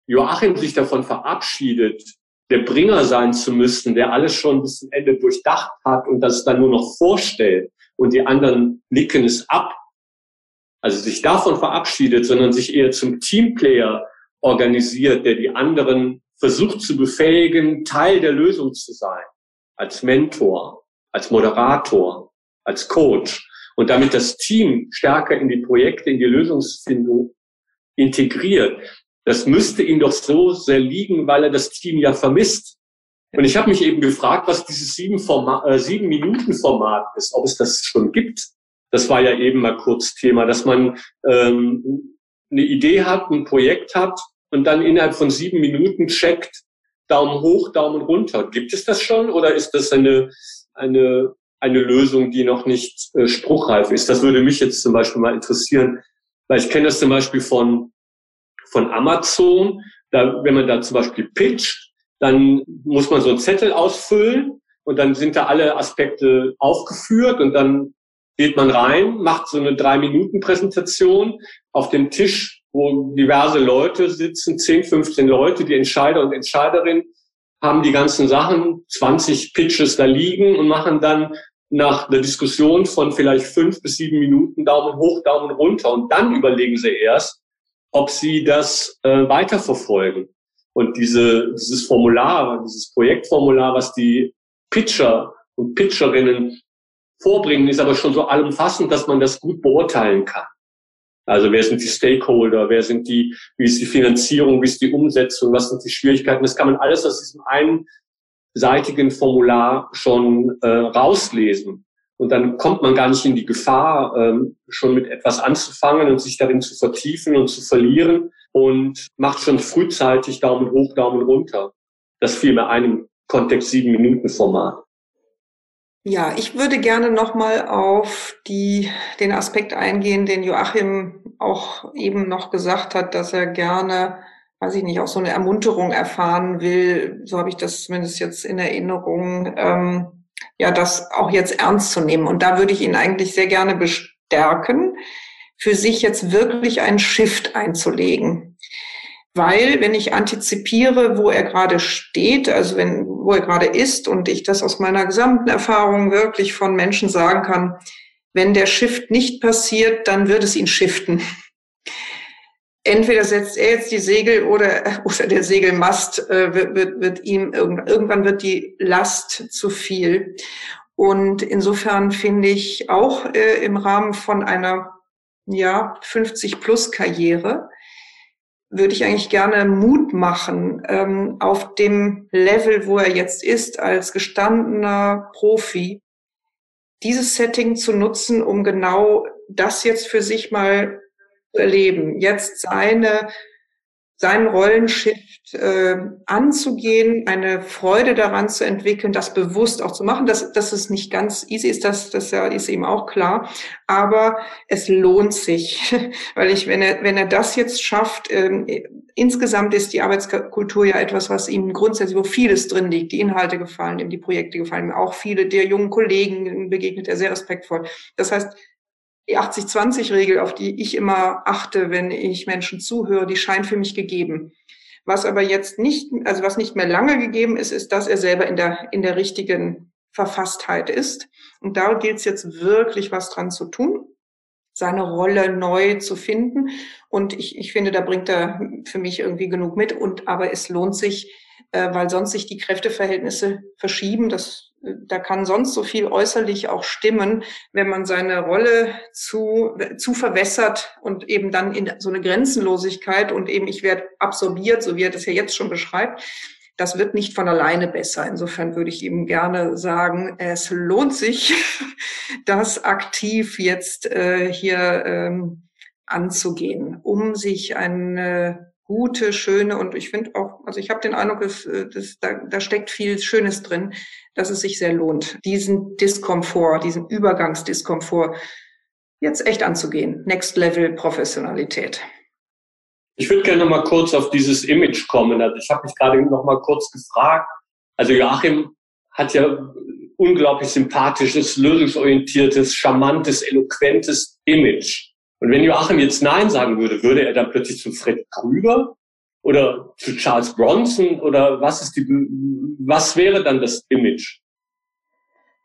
Joachim sich davon verabschiedet, der Bringer sein zu müssen, der alles schon bis zum Ende durchdacht hat und das dann nur noch vorstellt und die anderen nicken es ab, also sich davon verabschiedet, sondern sich eher zum Teamplayer organisiert, der die anderen versucht zu befähigen, Teil der Lösung zu sein, als Mentor, als Moderator, als Coach und damit das Team stärker in die Projekte, in die Lösungsfindung integriert. Das müsste ihm doch so sehr liegen, weil er das Team ja vermisst. Und ich habe mich eben gefragt, was dieses sieben, Format, äh, sieben Minuten Format ist, ob es das schon gibt. Das war ja eben mal kurz Thema, dass man ähm, eine Idee hat, ein Projekt hat und dann innerhalb von sieben Minuten checkt, Daumen hoch, Daumen runter. Gibt es das schon oder ist das eine, eine eine Lösung, die noch nicht äh, spruchreif ist? Das würde mich jetzt zum Beispiel mal interessieren, weil ich kenne das zum Beispiel von, von Amazon. Da, wenn man da zum Beispiel pitcht, dann muss man so einen Zettel ausfüllen und dann sind da alle Aspekte aufgeführt und dann geht man rein, macht so eine drei Minuten Präsentation auf dem Tisch, wo diverse Leute sitzen, 10, 15 Leute, die Entscheider und Entscheiderinnen haben die ganzen Sachen, 20 Pitches da liegen und machen dann nach einer Diskussion von vielleicht fünf bis sieben Minuten Daumen hoch, Daumen runter und dann überlegen sie erst, ob sie das äh, weiterverfolgen. Und diese, dieses Formular, dieses Projektformular, was die Pitcher und Pitcherinnen vorbringen, ist aber schon so allumfassend, dass man das gut beurteilen kann. Also wer sind die Stakeholder, wer sind die, wie ist die Finanzierung, wie ist die Umsetzung, was sind die Schwierigkeiten. Das kann man alles aus diesem einseitigen Formular schon äh, rauslesen. Und dann kommt man gar nicht in die Gefahr, ähm, schon mit etwas anzufangen und sich darin zu vertiefen und zu verlieren und macht schon frühzeitig Daumen hoch, Daumen runter. Das fiel mir einem Kontext sieben Minuten Format. Ja, ich würde gerne nochmal auf die, den Aspekt eingehen, den Joachim auch eben noch gesagt hat, dass er gerne, weiß ich nicht, auch so eine Ermunterung erfahren will. So habe ich das zumindest jetzt in Erinnerung, ähm, ja, das auch jetzt ernst zu nehmen. Und da würde ich ihn eigentlich sehr gerne bestärken, für sich jetzt wirklich einen Shift einzulegen. Weil, wenn ich antizipiere, wo er gerade steht, also wenn, wo er gerade ist und ich das aus meiner gesamten Erfahrung wirklich von Menschen sagen kann, wenn der Shift nicht passiert, dann wird es ihn shiften. Entweder setzt er jetzt die Segel oder, oder der Segelmast äh, wird, wird, wird ihm irgendwann, wird die Last zu viel. Und insofern finde ich auch äh, im Rahmen von einer ja 50 plus Karriere würde ich eigentlich gerne Mut machen, ähm, auf dem Level, wo er jetzt ist, als gestandener Profi, dieses Setting zu nutzen, um genau das jetzt für sich mal zu erleben. Jetzt seine seinen Rollenshift äh, anzugehen, eine Freude daran zu entwickeln, das bewusst auch zu machen. Das, dass es nicht ganz easy ist, das, das ja, ist ihm auch klar. Aber es lohnt sich, weil ich, wenn er, wenn er das jetzt schafft, ähm, insgesamt ist die Arbeitskultur ja etwas, was ihm grundsätzlich, wo vieles drin liegt. Die Inhalte gefallen ihm, die Projekte gefallen ihm, auch viele der jungen Kollegen begegnet er sehr respektvoll. Das heißt, die 80-20-Regel, auf die ich immer achte, wenn ich Menschen zuhöre, die scheint für mich gegeben. Was aber jetzt nicht, also was nicht mehr lange gegeben ist, ist, dass er selber in der, in der richtigen Verfasstheit ist. Und da gilt es jetzt wirklich was dran zu tun, seine Rolle neu zu finden. Und ich, ich finde, da bringt er für mich irgendwie genug mit. Und aber es lohnt sich, äh, weil sonst sich die Kräfteverhältnisse verschieben. Das da kann sonst so viel äußerlich auch stimmen, wenn man seine Rolle zu, zu verwässert und eben dann in so eine Grenzenlosigkeit und eben ich werde absorbiert, so wie er das ja jetzt schon beschreibt. Das wird nicht von alleine besser. Insofern würde ich ihm gerne sagen, es lohnt sich, das aktiv jetzt äh, hier ähm, anzugehen, um sich eine gute, schöne und ich finde auch, also ich habe den Eindruck, dass, äh, dass da, da steckt viel Schönes drin, dass es sich sehr lohnt, diesen Diskomfort, diesen Übergangsdiskomfort jetzt echt anzugehen. Next Level Professionalität. Ich würde gerne noch mal kurz auf dieses Image kommen. Also ich habe mich gerade noch mal kurz gefragt. Also Joachim hat ja unglaublich sympathisches, lyrisch orientiertes, charmantes, eloquentes Image. Und wenn Joachim jetzt Nein sagen würde, würde er dann plötzlich zu Fred Krüger oder zu Charles Bronson oder was ist die, was wäre dann das Image?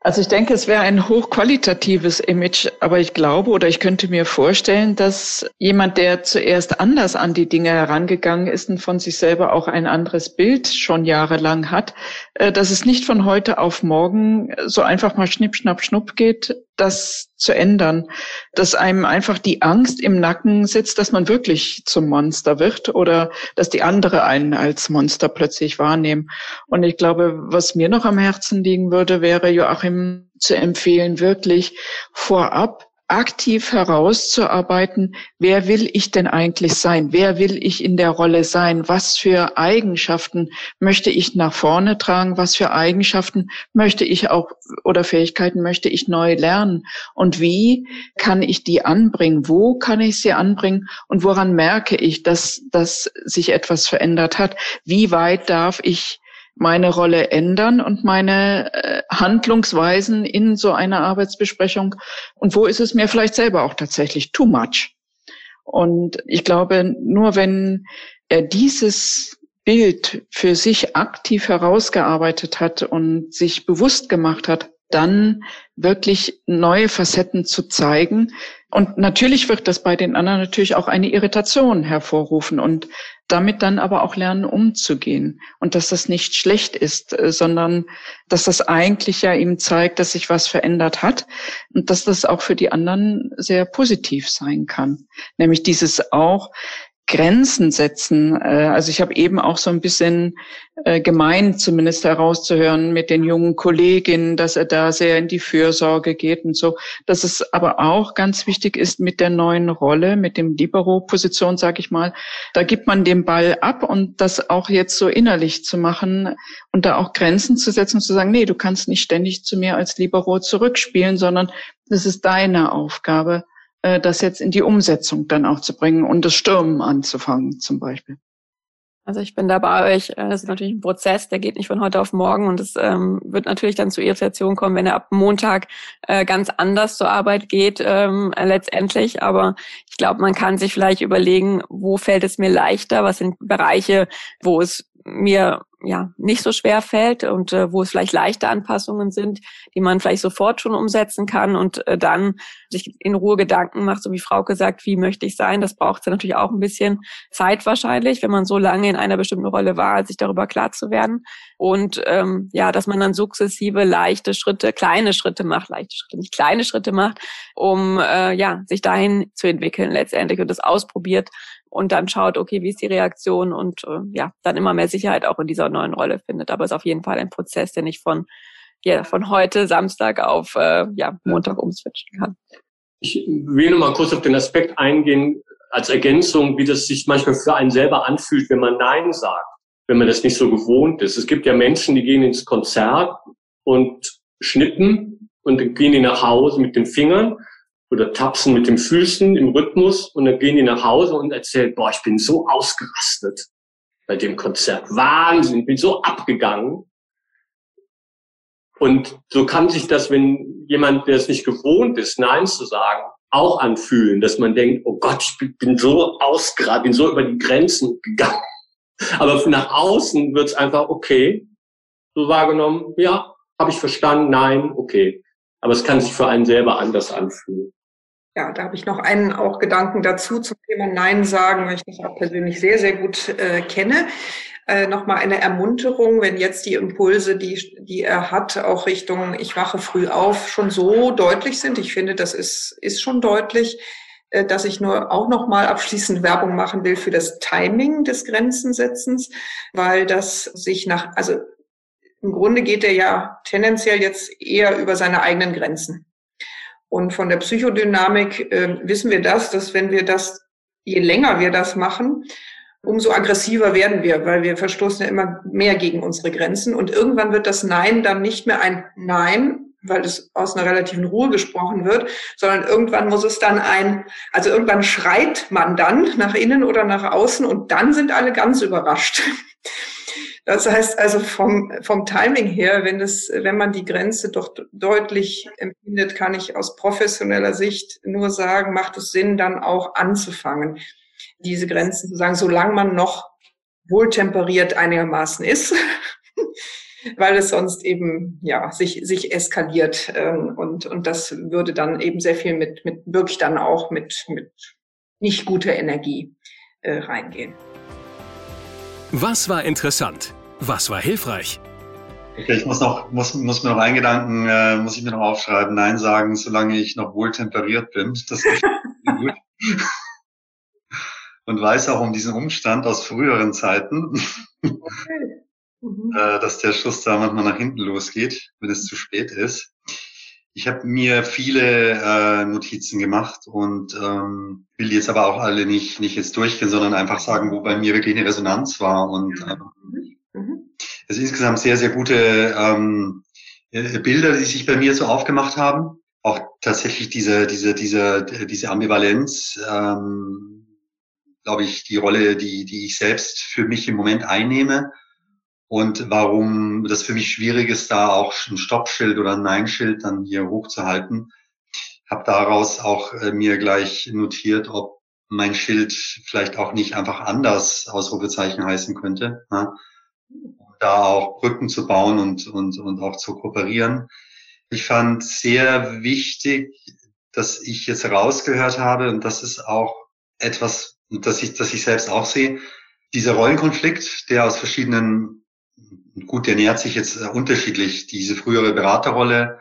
Also ich denke, es wäre ein hochqualitatives Image, aber ich glaube oder ich könnte mir vorstellen, dass jemand, der zuerst anders an die Dinge herangegangen ist und von sich selber auch ein anderes Bild schon jahrelang hat, äh, dass es nicht von heute auf morgen so einfach mal schnipp, schnapp, schnupp geht, das zu ändern, dass einem einfach die Angst im Nacken sitzt, dass man wirklich zum Monster wird oder dass die andere einen als Monster plötzlich wahrnehmen. Und ich glaube, was mir noch am Herzen liegen würde, wäre Joachim zu empfehlen, wirklich vorab aktiv herauszuarbeiten, wer will ich denn eigentlich sein? Wer will ich in der Rolle sein? Was für Eigenschaften möchte ich nach vorne tragen? Was für Eigenschaften möchte ich auch oder Fähigkeiten möchte ich neu lernen? Und wie kann ich die anbringen? Wo kann ich sie anbringen? Und woran merke ich, dass, dass sich etwas verändert hat? Wie weit darf ich meine Rolle ändern und meine äh, Handlungsweisen in so einer Arbeitsbesprechung? Und wo ist es mir vielleicht selber auch tatsächlich too much? Und ich glaube, nur wenn er dieses Bild für sich aktiv herausgearbeitet hat und sich bewusst gemacht hat, dann wirklich neue Facetten zu zeigen. Und natürlich wird das bei den anderen natürlich auch eine Irritation hervorrufen und damit dann aber auch lernen, umzugehen. Und dass das nicht schlecht ist, äh, sondern dass das eigentlich ja ihm zeigt, dass sich was verändert hat und dass das auch für die anderen sehr positiv sein kann. Nämlich dieses auch, Grenzen setzen. Äh, also ich habe eben auch so ein bisschen äh, gemeint, zumindest herauszuhören mit den jungen Kolleginnen, dass er da sehr in die Fürsorge geht und so. Dass es aber auch ganz wichtig ist mit der neuen Rolle, mit dem Libero-Position, sage ich mal. Da gibt man den Ball ab und das auch jetzt so innerlich zu machen und da auch Grenzen zu setzen und zu sagen, nee, du kannst nicht ständig zu mir als Libero zurückspielen, sondern das ist deine Aufgabe äh, das jetzt in die Umsetzung dann auch zu bringen und das Stürmen anzufangen zum Beispiel. Also ich bin da bei euch. Das äh, ist natürlich ein Prozess, der geht nicht von heute auf morgen und es ähm, wird natürlich dann zu Irritation kommen, wenn er ab Montag äh, ganz anders zur Arbeit geht ähm, letztendlich. Aber ich glaube, man kann sich vielleicht überlegen, wo fällt es mir leichter, was sind Bereiche, wo es mir ja nicht so schwer fällt und äh, wo es vielleicht leichte Anpassungen sind, die man vielleicht sofort schon umsetzen kann und äh, dann sich in Ruhe Gedanken macht, so wie Frau gesagt, wie möchte ich sein? Das braucht ja natürlich auch ein bisschen Zeit wahrscheinlich, wenn man so lange in einer bestimmten Rolle war, sich darüber klar zu werden. Und ähm, ja, dass man dann sukzessive leichte Schritte, kleine Schritte macht, leichte Schritte, nicht kleine Schritte macht, um äh, ja sich dahin zu entwickeln letztendlich und das ausprobiert und dann schaut, okay, wie ist die Reaktion und äh, ja, dann immer mehr Sicherheit auch in dieser neuen Rolle findet. Aber es ist auf jeden Fall ein Prozess, der nicht von ja, von heute Samstag auf äh, ja, Montag umswitchen kann. Ich will nur mal kurz auf den Aspekt eingehen, als Ergänzung, wie das sich manchmal für einen selber anfühlt, wenn man Nein sagt, wenn man das nicht so gewohnt ist. Es gibt ja Menschen, die gehen ins Konzert und schnippen und dann gehen die nach Hause mit den Fingern oder tapsen mit den Füßen im Rhythmus und dann gehen die nach Hause und erzählen, boah, ich bin so ausgerastet bei dem Konzert. Wahnsinn, bin so abgegangen. Und so kann sich das, wenn jemand, der es nicht gewohnt ist, Nein zu sagen, auch anfühlen, dass man denkt, oh Gott, ich bin so ausgerastet, bin so über die Grenzen gegangen. Aber nach außen wird es einfach okay, so wahrgenommen, ja, habe ich verstanden, nein, okay. Aber es kann sich für einen selber anders anfühlen. Ja, da habe ich noch einen auch Gedanken dazu zum Thema Nein sagen, weil ich das auch persönlich sehr, sehr gut äh, kenne. Äh, Nochmal eine Ermunterung, wenn jetzt die Impulse, die, die er hat, auch Richtung Ich wache früh auf, schon so deutlich sind. Ich finde, das ist, ist schon deutlich, äh, dass ich nur auch nochmal abschließend Werbung machen will für das Timing des Grenzensetzens, weil das sich nach, also im Grunde geht er ja tendenziell jetzt eher über seine eigenen Grenzen. Und von der Psychodynamik äh, wissen wir das, dass wenn wir das, je länger wir das machen, umso aggressiver werden wir, weil wir verstoßen ja immer mehr gegen unsere Grenzen. Und irgendwann wird das Nein dann nicht mehr ein Nein, weil es aus einer relativen Ruhe gesprochen wird, sondern irgendwann muss es dann ein, also irgendwann schreit man dann nach innen oder nach außen und dann sind alle ganz überrascht. Das heißt also vom, vom Timing her, wenn es, wenn man die Grenze doch deutlich empfindet, kann ich aus professioneller Sicht nur sagen, macht es Sinn, dann auch anzufangen, diese Grenzen zu sagen, solange man noch wohltemperiert einigermaßen ist, weil es sonst eben ja sich sich eskaliert ähm, und und das würde dann eben sehr viel mit mit wirklich dann auch mit mit nicht guter Energie äh, reingehen. Was war interessant? Was war hilfreich? Okay, ich muss noch, muss, muss mir noch einen Gedanken, äh, muss ich mir noch aufschreiben. Nein sagen, solange ich noch wohl temperiert bin. Das ist gut. Und weiß auch um diesen Umstand aus früheren Zeiten, okay. mhm. äh, dass der Schuss da manchmal nach hinten losgeht, wenn es zu spät ist. Ich habe mir viele äh, Notizen gemacht und ähm, will jetzt aber auch alle nicht, nicht jetzt durchgehen, sondern einfach sagen, wo bei mir wirklich eine Resonanz war. Und äh, sind insgesamt sehr, sehr gute ähm, äh, Bilder, die sich bei mir so aufgemacht haben. Auch tatsächlich diese, diese, diese, diese Ambivalenz, ähm, glaube ich, die Rolle, die, die ich selbst für mich im Moment einnehme und warum das für mich schwierig ist, da auch ein Stoppschild oder ein Nein-Schild dann hier hochzuhalten. Habe daraus auch äh, mir gleich notiert, ob mein Schild vielleicht auch nicht einfach anders Ausrufezeichen heißen könnte. Ja? Da auch Brücken zu bauen und, und, und auch zu kooperieren. Ich fand sehr wichtig, dass ich jetzt rausgehört habe, und das ist auch etwas, das ich, das ich selbst auch sehe, dieser Rollenkonflikt, der aus verschiedenen gut, der nähert sich jetzt äh, unterschiedlich. Diese frühere Beraterrolle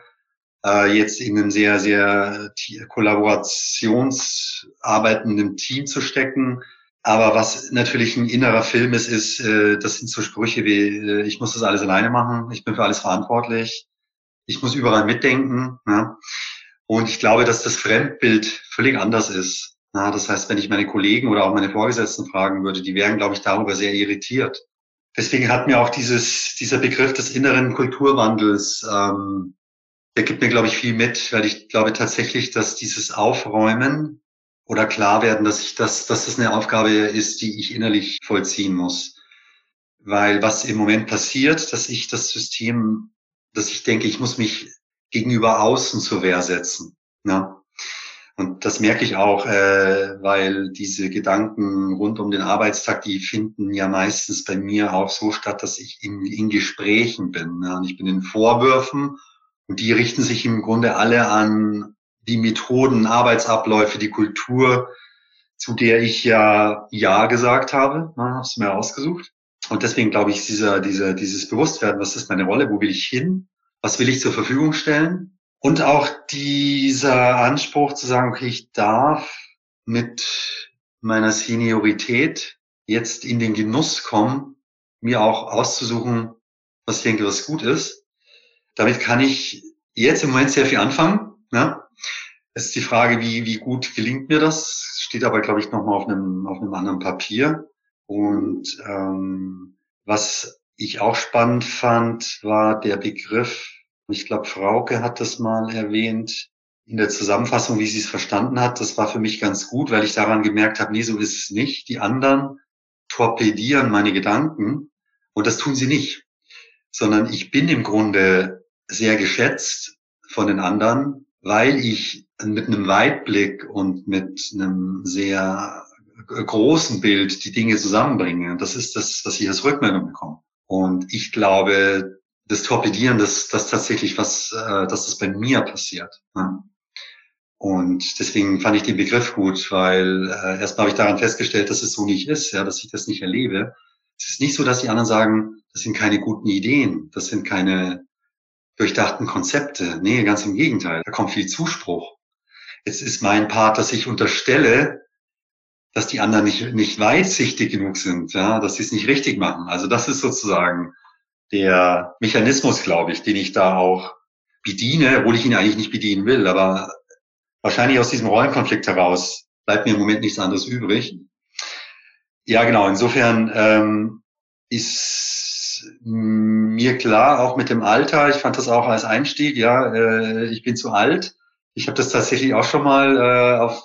äh, jetzt in einem sehr, sehr kollaborationsarbeitenden Team zu stecken. Aber was natürlich ein innerer Film ist, ist, äh, das sind so Sprüche wie, äh, ich muss das alles alleine machen, ich bin für alles verantwortlich, ich muss überall mitdenken. Ja? Und ich glaube, dass das Fremdbild völlig anders ist. Ja, das heißt, wenn ich meine Kollegen oder auch meine Vorgesetzten fragen würde, die wären, glaube ich, darüber sehr irritiert. Deswegen hat mir auch dieses, dieser Begriff des inneren Kulturwandels, ähm, der gibt mir, glaube ich, viel mit, weil ich glaube tatsächlich, dass dieses Aufräumen oder klar werden, dass ich das, dass das eine Aufgabe ist, die ich innerlich vollziehen muss. Weil was im Moment passiert, dass ich das System, dass ich denke, ich muss mich gegenüber außen zur Wehr setzen. Ja? Und das merke ich auch, äh, weil diese Gedanken rund um den Arbeitstag, die finden ja meistens bei mir auch so statt, dass ich in, in Gesprächen bin. Ja, und ich bin in Vorwürfen und die richten sich im Grunde alle an die Methoden, Arbeitsabläufe, die Kultur, zu der ich ja Ja gesagt habe. Habe es mir ausgesucht. Und deswegen glaube ich, dieser, dieser, dieses Bewusstwerden, was ist meine Rolle, wo will ich hin, was will ich zur Verfügung stellen, und auch dieser Anspruch zu sagen, okay, ich darf mit meiner Seniorität jetzt in den Genuss kommen, mir auch auszusuchen, was ich denke, was gut ist. Damit kann ich jetzt im Moment sehr viel anfangen. Ne? Ist die Frage, wie, wie gut gelingt mir das? Steht aber, glaube ich, nochmal auf einem, auf einem anderen Papier. Und ähm, was ich auch spannend fand, war der Begriff ich glaube, Frauke hat das mal erwähnt in der Zusammenfassung, wie sie es verstanden hat. Das war für mich ganz gut, weil ich daran gemerkt habe, nee, so ist es nicht. Die anderen torpedieren meine Gedanken und das tun sie nicht, sondern ich bin im Grunde sehr geschätzt von den anderen, weil ich mit einem Weitblick und mit einem sehr großen Bild die Dinge zusammenbringe. Das ist das, was ich als Rückmeldung bekomme. Und ich glaube, das Torpedieren, das, das tatsächlich was, äh, dass das bei mir passiert. Und deswegen fand ich den Begriff gut, weil äh, erstmal habe ich daran festgestellt, dass es so nicht ist, ja, dass ich das nicht erlebe. Es ist nicht so, dass die anderen sagen, das sind keine guten Ideen, das sind keine durchdachten Konzepte. Nee, ganz im Gegenteil. Da kommt viel Zuspruch. Jetzt ist mein Part, dass ich unterstelle, dass die anderen nicht, nicht weitsichtig genug sind, ja, dass sie es nicht richtig machen. Also das ist sozusagen der Mechanismus, glaube ich, den ich da auch bediene, obwohl ich ihn eigentlich nicht bedienen will, aber wahrscheinlich aus diesem Rollenkonflikt heraus bleibt mir im Moment nichts anderes übrig. Ja, genau. Insofern ähm, ist mir klar, auch mit dem Alter, ich fand das auch als Einstieg, ja, äh, ich bin zu alt. Ich habe das tatsächlich auch schon mal äh, auf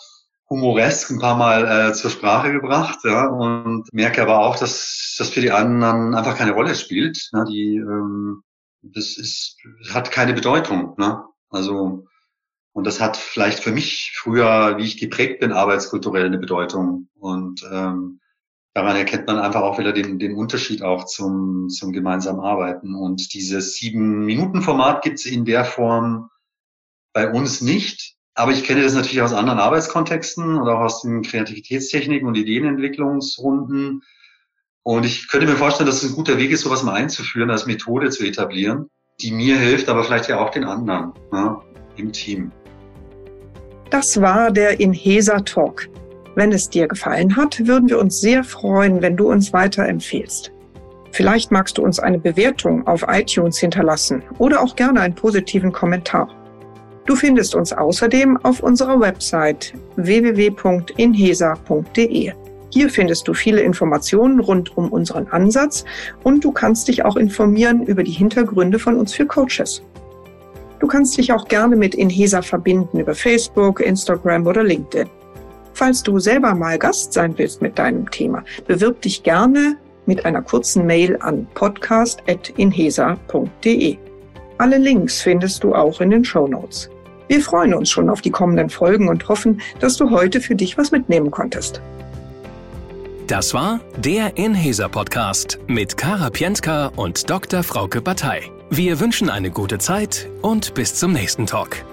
humoresk ein paar Mal äh, zur Sprache gebracht ja, und merke aber auch, dass das für die anderen einfach keine Rolle spielt. Ne, die, ähm, das ist, hat keine Bedeutung. Ne? Also und das hat vielleicht für mich früher, wie ich geprägt bin, arbeitskulturell eine Bedeutung. Und ähm, daran erkennt man einfach auch wieder den, den Unterschied auch zum, zum gemeinsamen Arbeiten. Und dieses Sieben-Minuten-Format gibt es in der Form bei uns nicht. Aber ich kenne das natürlich aus anderen Arbeitskontexten oder auch aus den Kreativitätstechniken und Ideenentwicklungsrunden. Und ich könnte mir vorstellen, dass es ein guter Weg ist, sowas mal einzuführen, als Methode zu etablieren, die mir hilft, aber vielleicht ja auch den anderen ja, im Team. Das war der Inhesa Talk. Wenn es dir gefallen hat, würden wir uns sehr freuen, wenn du uns weiterempfehlst. Vielleicht magst du uns eine Bewertung auf iTunes hinterlassen oder auch gerne einen positiven Kommentar. Du findest uns außerdem auf unserer Website www.inhesa.de. Hier findest du viele Informationen rund um unseren Ansatz und du kannst dich auch informieren über die Hintergründe von uns für Coaches. Du kannst dich auch gerne mit Inhesa verbinden über Facebook, Instagram oder LinkedIn. Falls du selber mal Gast sein willst mit deinem Thema, bewirb dich gerne mit einer kurzen Mail an podcast.inhesa.de. Alle Links findest du auch in den Show Notes. Wir freuen uns schon auf die kommenden Folgen und hoffen, dass du heute für dich was mitnehmen konntest. Das war der Inhaser Podcast mit Kara Pientka und Dr. Frauke Batei. Wir wünschen eine gute Zeit und bis zum nächsten Talk.